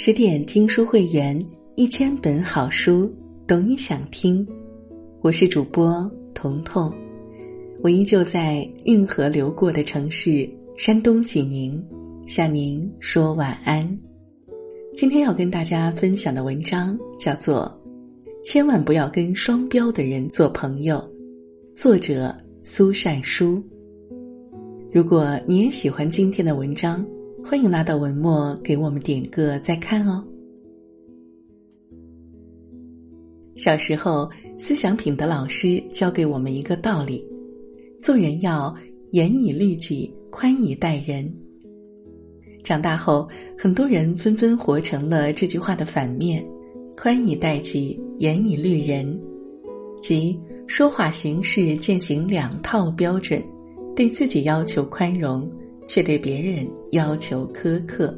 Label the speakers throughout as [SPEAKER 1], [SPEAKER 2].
[SPEAKER 1] 十点听书会员，一千本好书，懂你想听。我是主播彤彤，我依旧在运河流过的城市山东济宁，向您说晚安。今天要跟大家分享的文章叫做《千万不要跟双标的人做朋友》，作者苏善书。如果你也喜欢今天的文章。欢迎拉到文末给我们点个再看哦。小时候，思想品德老师教给我们一个道理：做人要严以律己，宽以待人。长大后，很多人纷纷活成了这句话的反面：宽以待己，严以律人。即说话行事践行两套标准，对自己要求宽容。却对别人要求苛刻，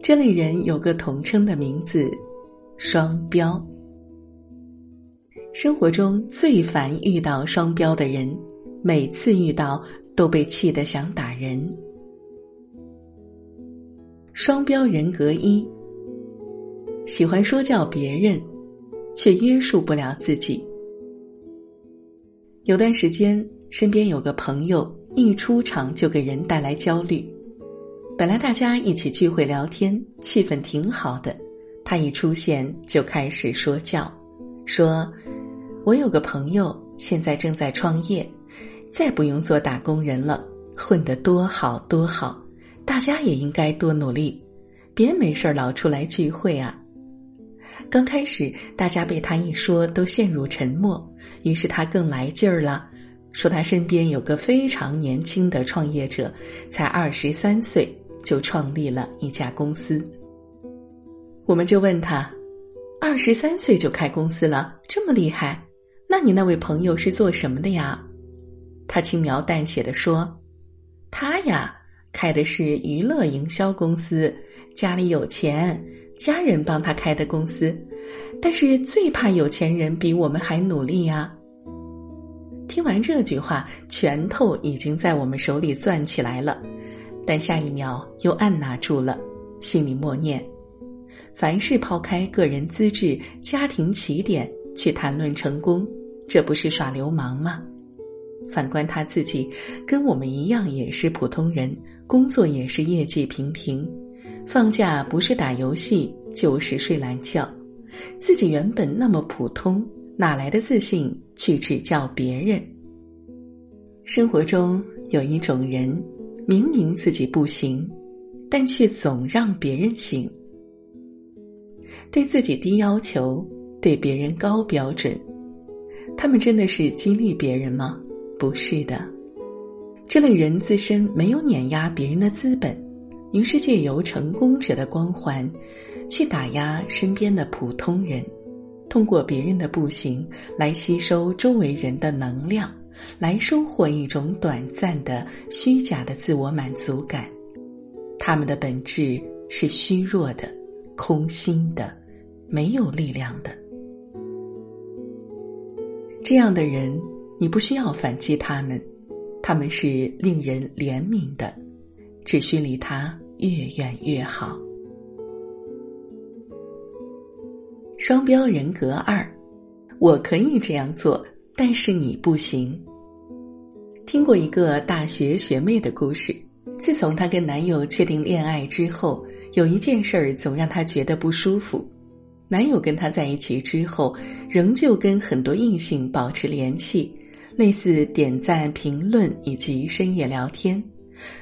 [SPEAKER 1] 这类人有个统称的名字——双标。生活中最烦遇到双标的人，每次遇到都被气得想打人。双标人格一：喜欢说教别人，却约束不了自己。有段时间，身边有个朋友。一出场就给人带来焦虑。本来大家一起聚会聊天，气氛挺好的，他一出现就开始说教，说：“我有个朋友现在正在创业，再不用做打工人了，混得多好多好，大家也应该多努力，别没事老出来聚会啊。”刚开始大家被他一说都陷入沉默，于是他更来劲儿了。说他身边有个非常年轻的创业者，才二十三岁就创立了一家公司。我们就问他，二十三岁就开公司了，这么厉害？那你那位朋友是做什么的呀？他轻描淡写的说：“他呀，开的是娱乐营销公司，家里有钱，家人帮他开的公司。但是最怕有钱人比我们还努力呀。”听完这句话，拳头已经在我们手里攥起来了，但下一秒又按捺住了，心里默念：凡事抛开个人资质、家庭起点去谈论成功，这不是耍流氓吗？反观他自己，跟我们一样也是普通人，工作也是业绩平平，放假不是打游戏就是睡懒觉，自己原本那么普通。哪来的自信去指教别人？生活中有一种人，明明自己不行，但却总让别人行。对自己低要求，对别人高标准，他们真的是激励别人吗？不是的，这类人自身没有碾压别人的资本，于是借由成功者的光环，去打压身边的普通人。通过别人的不行来吸收周围人的能量，来收获一种短暂的虚假的自我满足感。他们的本质是虚弱的、空心的、没有力量的。这样的人，你不需要反击他们，他们是令人怜悯的，只需离他越远越好。双标人格二，我可以这样做，但是你不行。听过一个大学学妹的故事，自从她跟男友确定恋爱之后，有一件事儿总让她觉得不舒服。男友跟她在一起之后，仍旧跟很多异性保持联系，类似点赞、评论以及深夜聊天。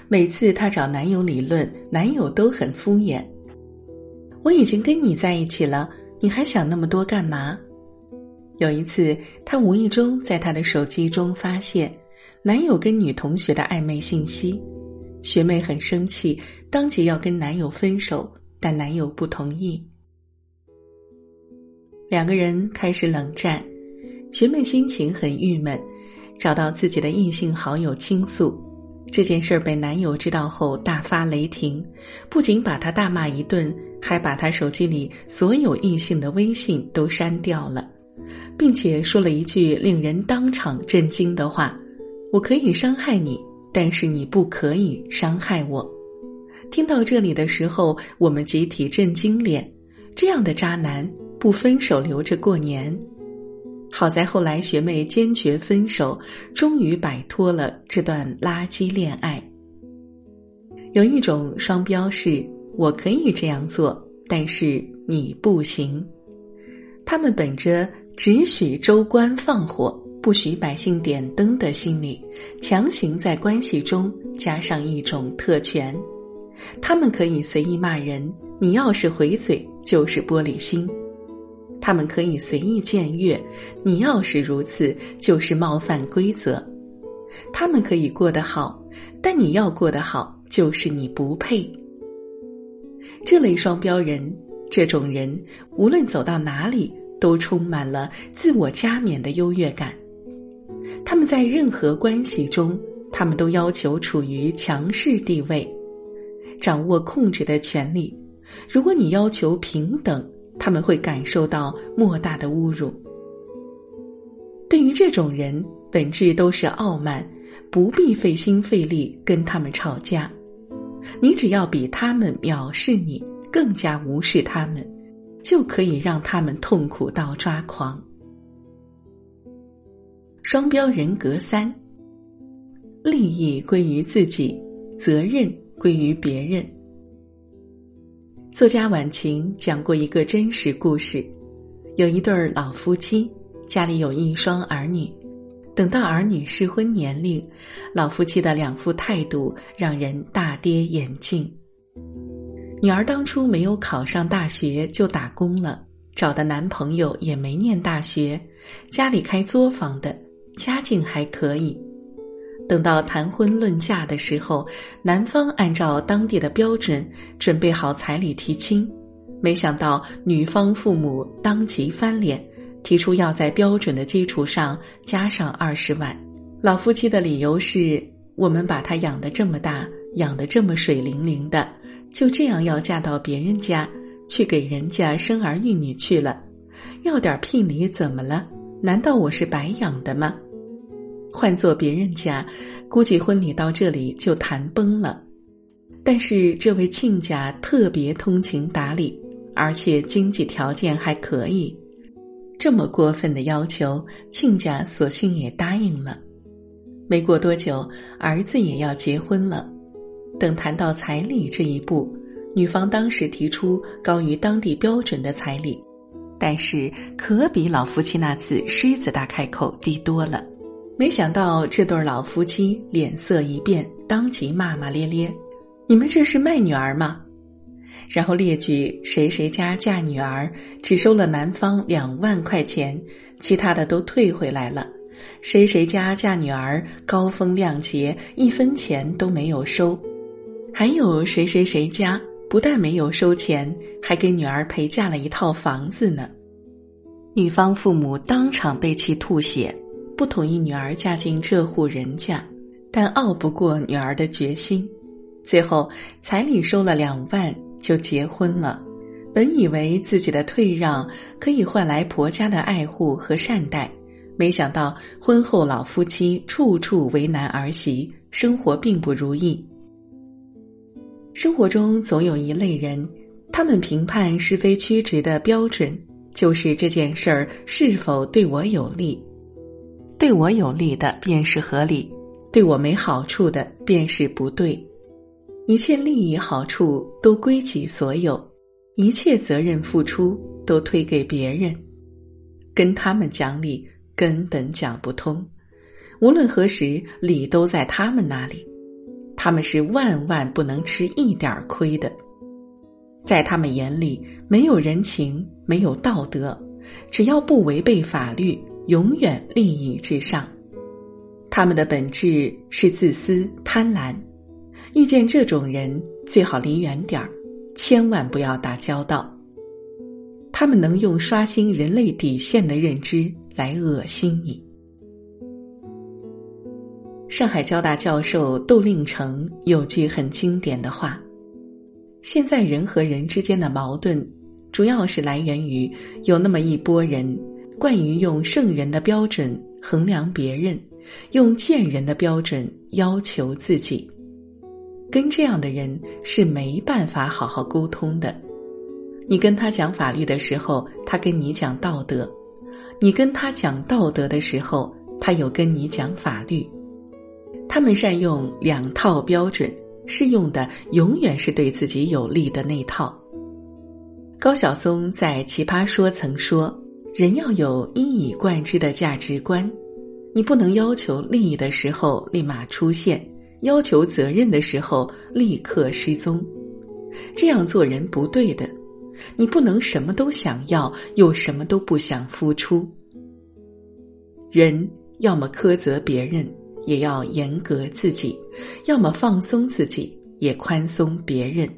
[SPEAKER 1] 每次她找男友理论，男友都很敷衍。我已经跟你在一起了。你还想那么多干嘛？有一次，她无意中在她的手机中发现男友跟女同学的暧昧信息，学妹很生气，当即要跟男友分手，但男友不同意。两个人开始冷战，学妹心情很郁闷，找到自己的异性好友倾诉。这件事儿被男友知道后大发雷霆，不仅把她大骂一顿，还把她手机里所有异性的微信都删掉了，并且说了一句令人当场震惊的话：“我可以伤害你，但是你不可以伤害我。”听到这里的时候，我们集体震惊脸。这样的渣男不分手留着过年。好在后来学妹坚决分手，终于摆脱了这段垃圾恋爱。有一种双标是：我可以这样做，但是你不行。他们本着只许州官放火，不许百姓点灯的心理，强行在关系中加上一种特权。他们可以随意骂人，你要是回嘴就是玻璃心；他们可以随意僭越，你要是如此就是冒犯规则；他们可以过得好，但你要过得好就是你不配。这类双标人，这种人无论走到哪里都充满了自我加冕的优越感。他们在任何关系中，他们都要求处于强势地位。掌握控制的权利，如果你要求平等，他们会感受到莫大的侮辱。对于这种人，本质都是傲慢，不必费心费力跟他们吵架。你只要比他们藐视你，更加无视他们，就可以让他们痛苦到抓狂。双标人格三：利益归于自己，责任。归于别人。作家晚晴讲过一个真实故事：有一对老夫妻，家里有一双儿女。等到儿女适婚年龄，老夫妻的两副态度让人大跌眼镜。女儿当初没有考上大学就打工了，找的男朋友也没念大学，家里开作坊的，家境还可以。等到谈婚论嫁的时候，男方按照当地的标准准备好彩礼提亲，没想到女方父母当即翻脸，提出要在标准的基础上加上二十万。老夫妻的理由是：我们把她养得这么大，养得这么水灵灵的，就这样要嫁到别人家去给人家生儿育女去了，要点聘礼怎么了？难道我是白养的吗？换做别人家，估计婚礼到这里就谈崩了。但是这位亲家特别通情达理，而且经济条件还可以，这么过分的要求，亲家索性也答应了。没过多久，儿子也要结婚了。等谈到彩礼这一步，女方当时提出高于当地标准的彩礼，但是可比老夫妻那次狮子大开口低多了。没想到这对老夫妻脸色一变，当即骂骂咧咧：“你们这是卖女儿吗？”然后列举谁谁家嫁女儿只收了男方两万块钱，其他的都退回来了；谁谁家嫁女儿高风亮节，一分钱都没有收；还有谁谁谁家不但没有收钱，还给女儿陪嫁了一套房子呢。女方父母当场被气吐血。不同意女儿嫁进这户人家，但拗不过女儿的决心，最后彩礼收了两万就结婚了。本以为自己的退让可以换来婆家的爱护和善待，没想到婚后老夫妻处处为难儿媳，生活并不如意。生活中总有一类人，他们评判是非曲直的标准就是这件事儿是否对我有利。对我有利的便是合理，对我没好处的便是不对。一切利益好处都归己所有，一切责任付出都推给别人，跟他们讲理根本讲不通。无论何时，理都在他们那里，他们是万万不能吃一点亏的。在他们眼里，没有人情，没有道德，只要不违背法律。永远利益至上，他们的本质是自私贪婪。遇见这种人，最好离远点儿，千万不要打交道。他们能用刷新人类底线的认知来恶心你。上海交大教授窦令成有句很经典的话：现在人和人之间的矛盾，主要是来源于有那么一波人。惯于用圣人的标准衡量别人，用贱人的标准要求自己。跟这样的人是没办法好好沟通的。你跟他讲法律的时候，他跟你讲道德；你跟他讲道德的时候，他有跟你讲法律。他们善用两套标准，适用的永远是对自己有利的那套。高晓松在《奇葩说》曾说：“人要有一以贯之的价值观，你不能要求利益的时候立马出现，要求责任的时候立刻失踪，这样做人不对的。你不能什么都想要，又什么都不想付出。人要么苛责别人。”也要严格自己，要么放松自己，也宽松别人，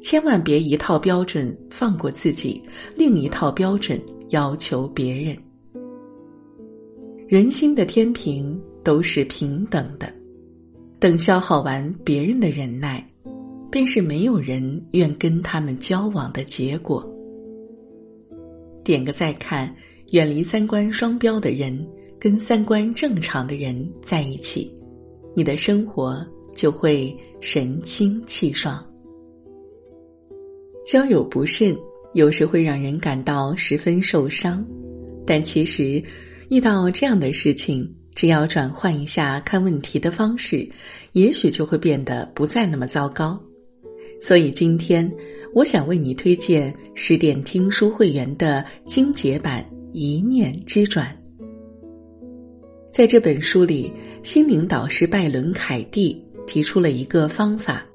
[SPEAKER 1] 千万别一套标准放过自己，另一套标准要求别人。人心的天平都是平等的，等消耗完别人的忍耐，便是没有人愿跟他们交往的结果。点个再看，远离三观双标的人。跟三观正常的人在一起，你的生活就会神清气爽。交友不慎，有时会让人感到十分受伤，但其实遇到这样的事情，只要转换一下看问题的方式，也许就会变得不再那么糟糕。所以今天，我想为你推荐十点听书会员的精简版《一念之转》。在这本书里，心灵导师拜伦·凯蒂提出了一个方法，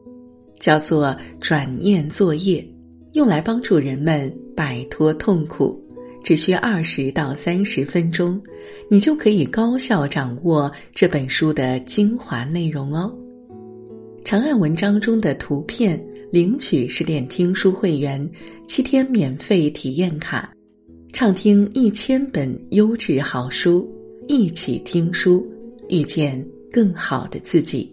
[SPEAKER 1] 叫做“转念作业”，用来帮助人们摆脱痛苦。只需二十到三十分钟，你就可以高效掌握这本书的精华内容哦。长按文章中的图片，领取十点听书会员七天免费体验卡，畅听一千本优质好书。一起听书，遇见更好的自己。